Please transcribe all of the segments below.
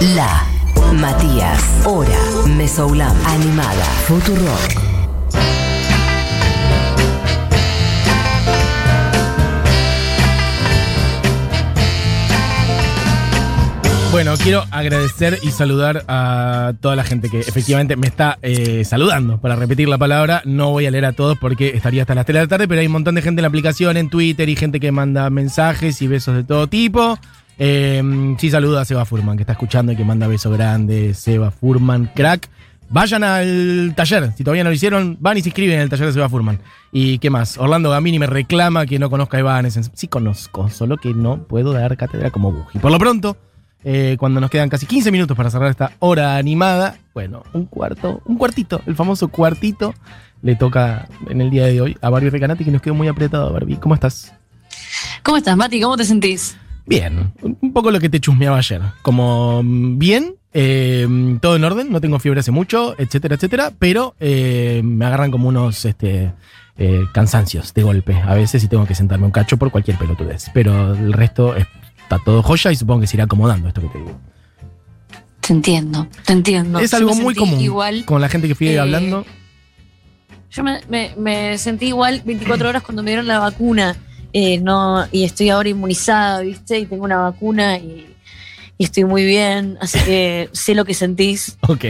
La, Matías, Hora, Mesoulam, Animada, Futurock. Bueno, quiero agradecer y saludar a toda la gente que efectivamente me está eh, saludando. Para repetir la palabra, no voy a leer a todos porque estaría hasta las 3 de la tarde, pero hay un montón de gente en la aplicación, en Twitter y gente que manda mensajes y besos de todo tipo. Eh, sí, saludo a Seba Furman, que está escuchando y que manda besos grandes. Seba Furman, crack. Vayan al taller, si todavía no lo hicieron, van y se inscriben en el taller de Seba Furman. ¿Y qué más? Orlando Gamini me reclama que no conozca a Evanes. Sí conozco, solo que no puedo dar cátedra como Buji. Por lo pronto, eh, cuando nos quedan casi 15 minutos para cerrar esta hora animada, bueno, un cuarto, un cuartito, el famoso cuartito, le toca en el día de hoy a Barbie Recanati, que nos quedó muy apretado, Barbie. ¿Cómo estás? ¿Cómo estás, Mati? ¿Cómo te sentís? Bien, un poco lo que te chusmeaba ayer. Como bien, eh, todo en orden, no tengo fiebre hace mucho, etcétera, etcétera, pero eh, me agarran como unos este, eh, cansancios de golpe a veces y tengo que sentarme un cacho por cualquier pelotudez. Pero el resto es- está todo joya y supongo que se irá acomodando esto que te digo. Te entiendo, te entiendo. es algo muy común Igual, con la gente que fui eh, hablando. yo me, me- me sentí igual 24 horas cuando me dieron la vacuna. Eh, no, y estoy ahora inmunizada, ¿viste? Y tengo una vacuna y, y estoy muy bien. Así que sé lo que sentís. Ok.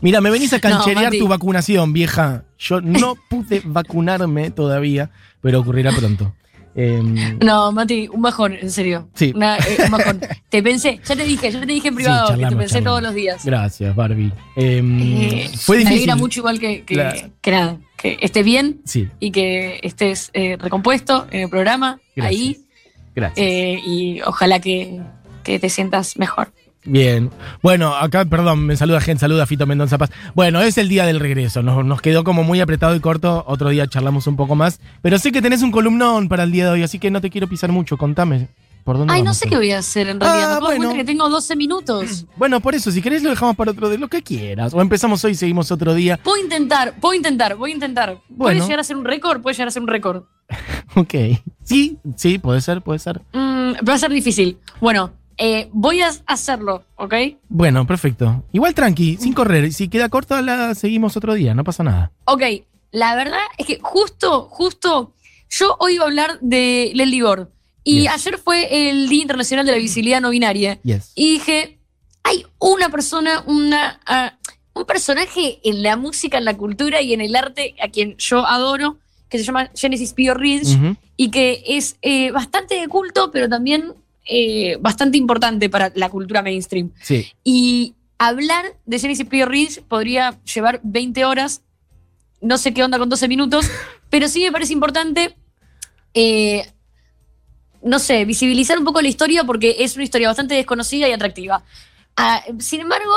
Mira, me venís a cancherear tu vacunación, vieja. Yo no pude vacunarme todavía, pero ocurrirá pronto. Em, No, Mati, un bajón, en serio. Sí. Una- eh, un bajón. te pensé, ya te dije, ya te dije en Sí, privado que te pensé charlamos. todos los días. gracias, Barbie. Em, Eh, fue Me difícil. alegra mucho igual que, que, que nada, que estés bien Sí, y que estés eh, recompuesto en el programa, Gracias. ahí, gracias. eh, y ojalá que, que te sientas mejor. Bien. Bueno, acá, perdón, me saluda gente, saluda Fito Mendoza Paz. Bueno, es el día del regreso. Nos, nos quedó como muy apretado y corto. Otro día charlamos un poco más. Pero sé que tenés un columnón para el día de hoy, así que no te quiero pisar mucho. Contame. ¿Por dónde Ay, no sé qué voy a hacer en realidad. Ah, Me puedo bueno. que tengo 12 minutos. Bueno, por eso, si querés lo dejamos para otro de lo que quieras. O empezamos hoy y seguimos otro día. Puedo intentar, puedo intentar, voy a intentar. ¿Puede Bueno. llegar a ser un récord? Puede llegar a ser un récord. Ok. Sí, sí, puede ser, puede ser. Mm, va a ser difícil. Bueno, eh, voy a hacerlo, ¿ok? Bueno, perfecto. Igual tranqui, sin correr. Si queda corta, la seguimos otro día, no pasa nada. Ok, la verdad es que justo, justo, yo hoy iba a hablar de Leslie Gore. Y Yes. ayer fue el Día Internacional de la Visibilidad No Binaria. Yes. Y dije, hay una persona, una, ah, un personaje en la música, en la cultura y en el arte a quien yo adoro, que se llama Genesis Pio Ridge, y que es eh, bastante de culto, pero también eh, bastante importante para la cultura mainstream. Sí. Y hablar de Genesis Pio Ridge podría llevar 20 horas, no sé qué onda con 12 minutos, pero sí me parece importante, eh, no sé, visibilizar un poco la historia porque es una historia bastante desconocida y atractiva. Ah, sin embargo,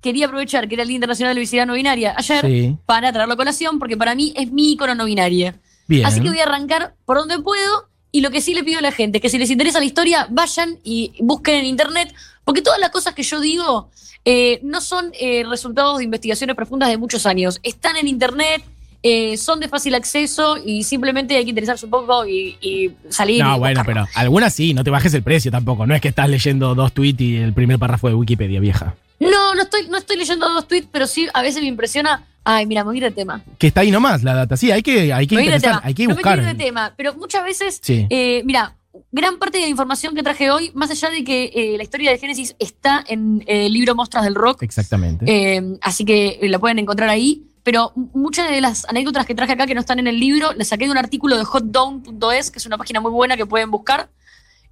quería aprovechar que era el Día Internacional de la Visibilidad No Binaria ayer Sí. para traerlo a colación porque para mí es mi icono no binaria. Bien. Así que voy a arrancar por donde puedo. Y lo que sí le pido a la gente, que si les interesa la historia, vayan y busquen en internet, porque todas las cosas que yo digo eh, no son eh, resultados de investigaciones profundas de muchos años. Están en internet, eh, son de fácil acceso y simplemente hay que interesarse un poco y, y salir. No, y bueno, pero algunas sí, no te bajes el precio tampoco. No es que estás leyendo dos tweets y el primer párrafo de Wikipedia, vieja. No, no estoy, no estoy leyendo dos tweets, pero sí a veces me impresiona. Ay, mira, me voy a ir de tema. Que está ahí nomás la data. Sí, hay que, hay que interesar, hay que No me buscar. ir de tema, pero muchas veces Sí. Eh, mira, gran parte de la información que traje hoy, más allá de que eh, la historia de Génesis está en el libro Mostras del Rock, Exactamente. así que la pueden encontrar ahí. Pero muchas de las anécdotas que traje acá que no están en el libro, las saqué de un artículo de hotdown.es, que es una página muy buena que pueden buscar.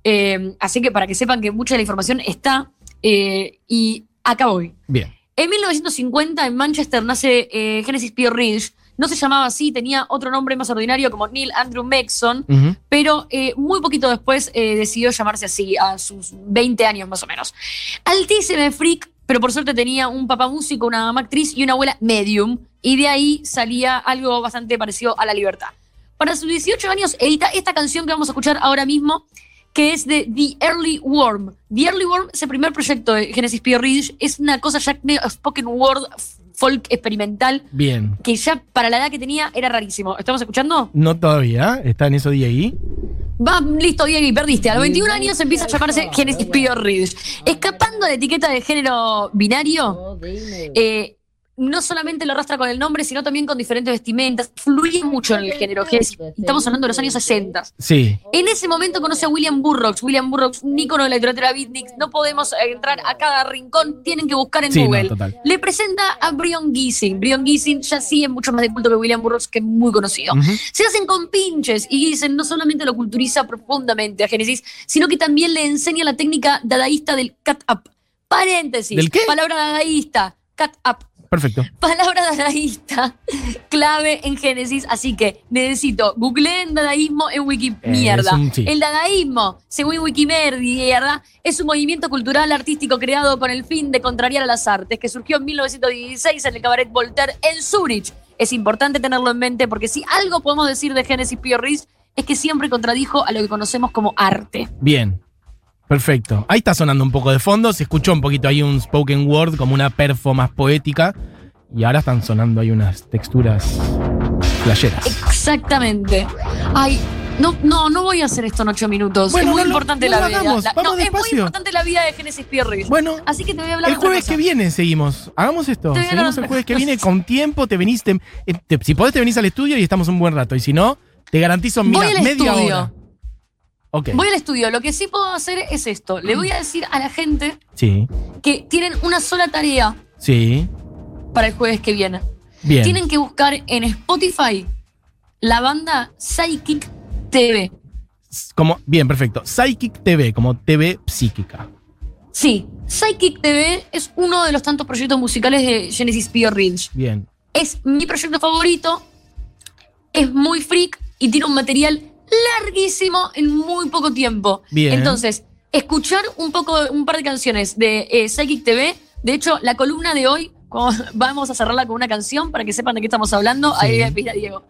Eh, así que para que sepan que mucha de la información está. eh, y acá voy. Bien. En 1950 en Manchester nace eh, Genesis Pio Ridge. No se llamaba así, tenía otro nombre más ordinario como Neil Andrew Ujú. pero muy poquito después decidió llamarse así, a sus 20 años más o menos. Altísimo freak, pero por suerte tenía un papá músico, una mamá actriz y una abuela medium, y de ahí salía algo bastante parecido a la libertad. Para sus 18 años edita esta canción que vamos a escuchar ahora mismo, que es de The Early Worm. The Early Worm es el primer proyecto de Genesis P. Ridge, es una cosa ya spoken word, folk experimental, Bien. que ya para la edad que tenía era rarísimo. ¿Estamos escuchando? No todavía, está en eso de ahí. Va, listo, Diego, y perdiste. A los 21 años empieza a llamarse Genesis Pure Ridge. Escapando de la etiqueta de género binario, eh, no solamente lo arrastra con el nombre, sino también con diferentes vestimentas. Fluye mucho en el género Genesis. Estamos hablando de los años 60. Sí. En ese momento conoce a William Burroughs. William Burroughs, un ícono de la literatura beatnik. No podemos entrar a cada rincón, tienen que buscar en Sí, no, Google. total. Le presenta a Brion Giesing. Brion Giesing ya sí es mucho más de culto que William Burroughs, que es muy conocido. Se hacen con pinches y Giesing no solamente lo culturiza profundamente a Génesis, sino que también le enseña la técnica dadaísta del cut up. Paréntesis. ¿Del qué? Palabra dadaísta. Cut up. Perfecto. Palabra dadaísta, clave en Génesis, así que necesito googleen dadaísmo en Wikimierda. Eh, sí. El dadaísmo, según Wikimierda, es un movimiento cultural artístico creado con el fin de contrariar a las artes, que surgió en 1916 en el cabaret Voltaire en Zurich. Es importante tenerlo en mente porque si algo podemos decir de Génesis Pio es que siempre contradijo a lo que conocemos como arte. Bien. Perfecto. Ahí está sonando un poco de fondo. Se escuchó un poquito ahí un spoken word, como una perfo más poética. Y ahora están sonando ahí unas texturas flasheras. Exactamente. Ay, no, no, no voy a hacer esto en ocho minutos. Bueno, es muy no importante no la vida. hagamos, La- vamos no, es muy importante la vida de Génesis Pierre. Bueno, Así que te voy a hablar el otra jueves cosa. que viene seguimos. Hagamos esto. Seguimos el jueves que viene con tiempo. Te venís. te- eh, te- si podés, te venís al estudio y estamos un buen rato. Y si no, te garantizo mira, media estudio. hora. Ok. Voy al estudio. Lo que sí puedo hacer es esto. Le voy a decir a la gente Sí, que tienen una sola tarea sí. para el jueves que viene. Bien. Tienen que buscar en Spotify la banda Psychic TV. Como, bien, perfecto. Psychic TV, como TV psíquica. Sí, Psychic TV es uno de los tantos proyectos musicales de Genesis Pio Ridge. Bien. Es mi proyecto favorito, es muy freak y tiene un material larguísimo en muy poco tiempo. Bien. Entonces, escuchar un poco, un par de canciones de eh, Psychic TV. De hecho, la columna de hoy, vamos a cerrarla con una canción para que sepan de qué estamos hablando. Sí. Ahí voy a pedir a Diego.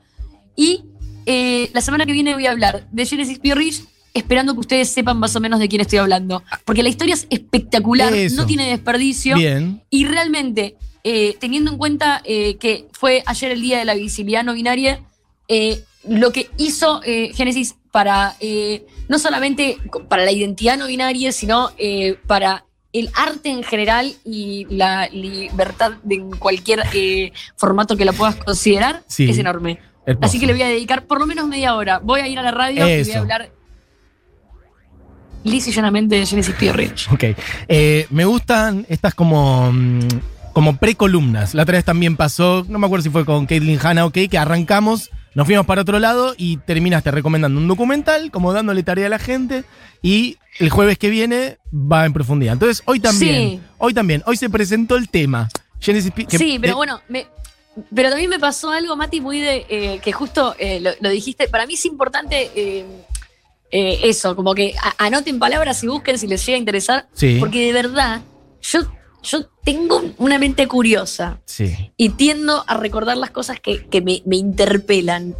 Y eh, la semana que viene voy a hablar de Genesis Ridge, esperando que ustedes sepan más o menos de quién estoy hablando. Porque la historia es espectacular, Eso. no tiene desperdicio. Bien. Y realmente, eh, teniendo en cuenta eh, que fue ayer el día de la visibilidad no binaria, eh, lo que hizo eh, Génesis para eh, no solamente para la identidad no binaria, sino eh, para el arte en general y la libertad de en cualquier formato que la puedas considerar, Sí. es enorme. Hermoso. Así que le voy a dedicar por lo menos media hora. Voy a ir a la radio y voy a hablar lisa y llanamente de Genesis P. Rich. Ok. Eh, me gustan estas como, mm, como precolumnas. La otra vez también pasó, no me acuerdo si fue con Caitlin Hanna o qué, que arrancamos, nos fuimos para otro lado y terminaste recomendando un documental, como dándole tarea a la gente. Y el jueves que viene va en profundidad. Entonces, hoy también, Sí. hoy también, hoy se presentó el tema. Genesis que- sí, pero bueno, me- pero también me pasó algo, Mati, muy de eh, que justo eh, lo, lo dijiste. Para mí es importante eh, eh, eso, como que a- anoten palabras y busquen si les llega a interesar. Sí. Porque de verdad, yo, yo tengo una mente curiosa Sí. y tiendo a recordar las cosas que, que me, me interpelan.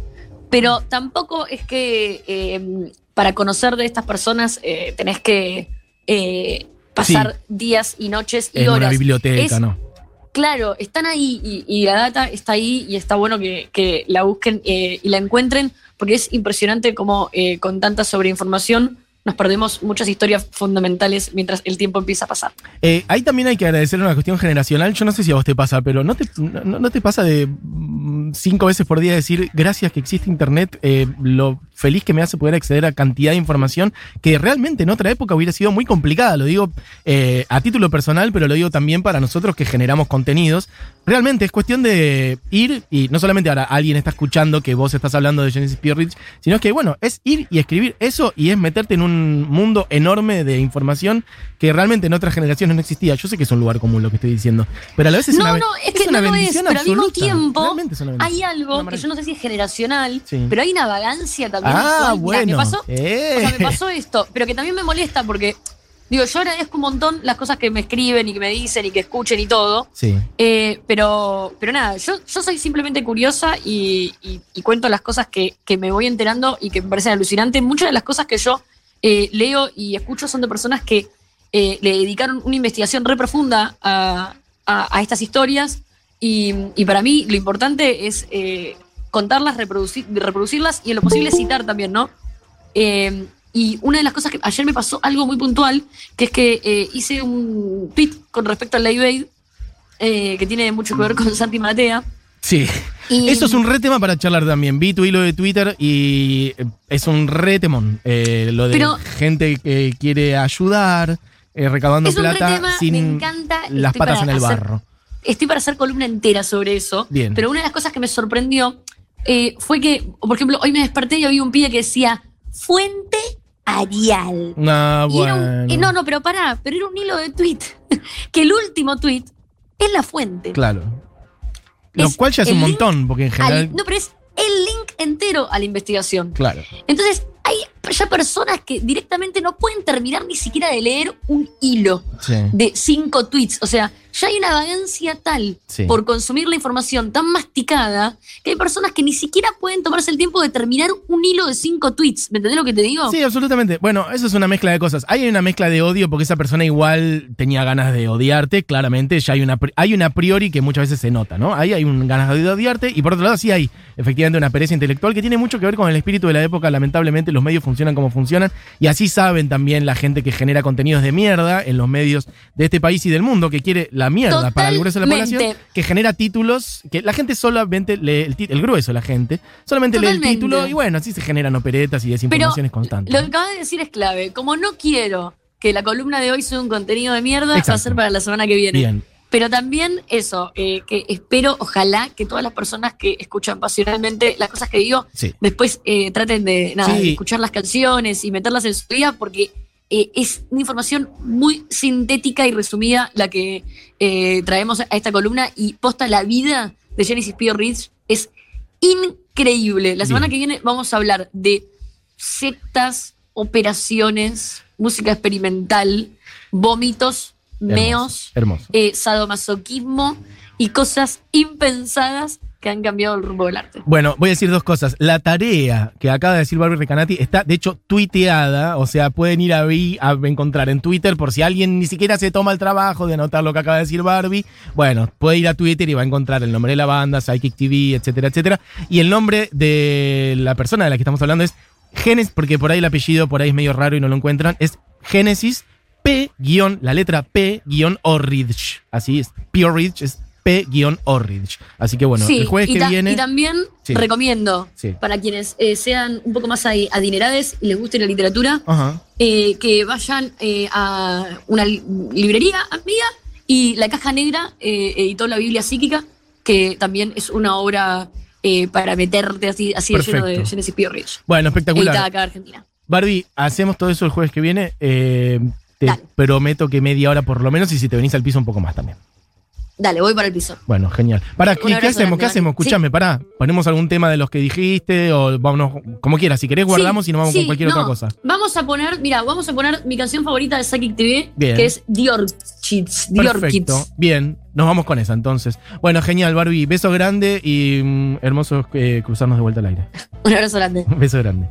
Pero tampoco es que eh, para conocer de estas personas eh, tenés que eh, pasar días y noches y En horas. una biblioteca, Es- ¿no? Claro, están ahí y, y la data está ahí y está bueno que, que la busquen y la encuentren porque es impresionante como con tanta sobreinformación nos perdemos muchas historias fundamentales mientras el tiempo empieza a pasar. Eh, ahí también hay que agradecer una cuestión generacional. Yo no sé si a vos te pasa, pero ¿no te, no, no te pasa de mm, cinco veces por día decir gracias que existe Internet, eh, lo feliz que me hace poder acceder a cantidad de información que realmente en otra época hubiera sido muy complicada? Lo digo eh, a título personal, pero lo digo también para nosotros que generamos contenidos. Realmente es cuestión de ir, y no solamente ahora alguien está escuchando que vos estás hablando de Genesis P. sino que, bueno, es ir y escribir eso y es meterte en un mundo enorme de información que realmente en otras generaciones no existía. Yo sé que es un lugar común lo que estoy diciendo, pero a la vez es no, una, no, es que una no lo es, pero al mismo tiempo es hay algo que yo no sé si es generacional, Sí. pero hay una vagancia también. Ah. Mirá, bueno. me pasó, Eh. o sea, me pasó esto, pero que también me molesta porque, digo, yo agradezco un montón las cosas que me escriben y que me dicen y que escuchen y todo. Sí. Eh, pero, pero nada, yo, yo soy simplemente curiosa y, y- y cuento las cosas que, que me voy enterando y que me parecen alucinantes. Muchas de las cosas que yo eh, leo y escucho son de personas que eh, le dedicaron una investigación re profunda a, a- a estas historias. Y, y para mí lo importante es eh, contarlas, reproducir, reproducirlas y en lo posible citar también, ¿no? Eh, y una de las cosas que ayer me pasó algo muy puntual, que es que eh, hice un tweet con respecto al Live Aid, eh, que tiene mucho que ver con Santi Matea. Sí. Y- Eso es un re tema para charlar también. Vi tu hilo de Twitter y eh, es un re temón. Eh, lo de Pero- gente que quiere ayudar, recaudando Es un re plata tema, sin me encanta. las patas en el hacer- barro. Estoy para hacer columna entera sobre eso. Bien. Pero una de las cosas que me sorprendió eh, fue que, por ejemplo, hoy me desperté y había un pibe que decía Fuente Arial. Ah, Y un- eh, no, no, pero pará, pero era un hilo de tweet. que el último tweet es la fuente. Claro. Lo Es cual ya es un montón, porque en Al- general. no, pero es el link entero a la investigación. Claro. Entonces, hay ya personas que directamente no pueden terminar ni siquiera de leer un hilo Sí. de cinco tweets. O sea, ya hay una vagancia tal Sí. por consumir la información tan masticada que hay personas que ni siquiera pueden tomarse el tiempo de terminar un hilo de cinco tweets. ¿Me entendés lo que te digo? Sí, absolutamente. Bueno, eso es una mezcla de cosas. Hay una mezcla de odio porque esa persona igual tenía ganas de odiarte, claramente. Ya hay una, hay una priori que muchas veces se nota, ¿no? Ahí hay un ganas de odiarte y por otro lado sí hay efectivamente una pereza intelectual que tiene mucho que ver con el espíritu de la época. Lamentablemente los medios funcionan como funcionan y así saben también la gente que genera contenidos de mierda en los medios de este país y del mundo que quiere la mierda para el grueso de la población, que genera títulos que la gente solamente lee, el, el grueso la gente, solamente lee el título y bueno, así se generan operetas y Pero desinformaciones constantes. lo que acabas de decir es clave. Como no quiero que la columna de hoy sea un contenido de mierda, va a Exacto. ser para la semana que viene. Bien. Pero también eso, eh, que espero, ojalá, que todas las personas que escuchan pasionalmente las cosas que digo, Sí. después eh, traten de, nada, Sí. de escuchar las canciones y meterlas en su vida, porque eh, es una información muy sintética y resumida la que traemos a esta columna y posta la vida de Genesis Pio Ridge es increíble. La semana Bien. que viene vamos a hablar de sectas, operaciones, música experimental, vómitos, meos, Hermoso. eh, sadomasoquismo y cosas impensadas que han cambiado el rumbo del arte. Bueno, voy a decir dos cosas. La tarea que acaba de decir Barbie Recanati está, de hecho, tuiteada. O sea, pueden ir ahí a encontrar en Twitter por si alguien ni siquiera se toma el trabajo de anotar lo que acaba de decir Barbie. Bueno, puede ir a Twitter y va a encontrar el nombre de la banda, Psychic TV, etcétera, etcétera. Y el nombre de la persona de la que estamos hablando es Genesis, porque por ahí el apellido por ahí es medio raro y no lo encuentran. Es Genesis P- la letra P-Orridge. Así es. P-Orridge es P-Orridge. Así que bueno, sí, el jueves que viene. y también Sí. recomiendo Sí. para quienes eh, sean un poco más adi- adinerades y les guste la literatura, Ajá. eh, que vayan eh, a una li- librería amiga y La Caja Negra editó la Biblia Psíquica, que también es una obra para meterte así, así de lleno de. Genesis Rich. Bueno, espectacular. acá en Argentina. Barbie, hacemos todo eso el jueves que viene. Te Dale. prometo que media hora por lo menos y si te venís al piso un poco más también. Dale, voy para el piso. Bueno, genial. Para, ¿qué, hacemos? ¿Qué hacemos? Escuchame, pará. Ponemos algún tema de los que dijiste o vámonos como quieras. Si querés guardamos Sí, y nos vamos sí, con cualquier no. otra cosa. Vamos a poner, mira, vamos a poner mi canción favorita de Psychic TV, Bien. que es Dior Kids. Dior Perfecto. Kids. Bien, nos vamos con esa entonces. Bueno, genial, Barbie. Beso grande y mm, hermoso eh, cruzarnos de vuelta al aire. Un abrazo grande. Beso grande.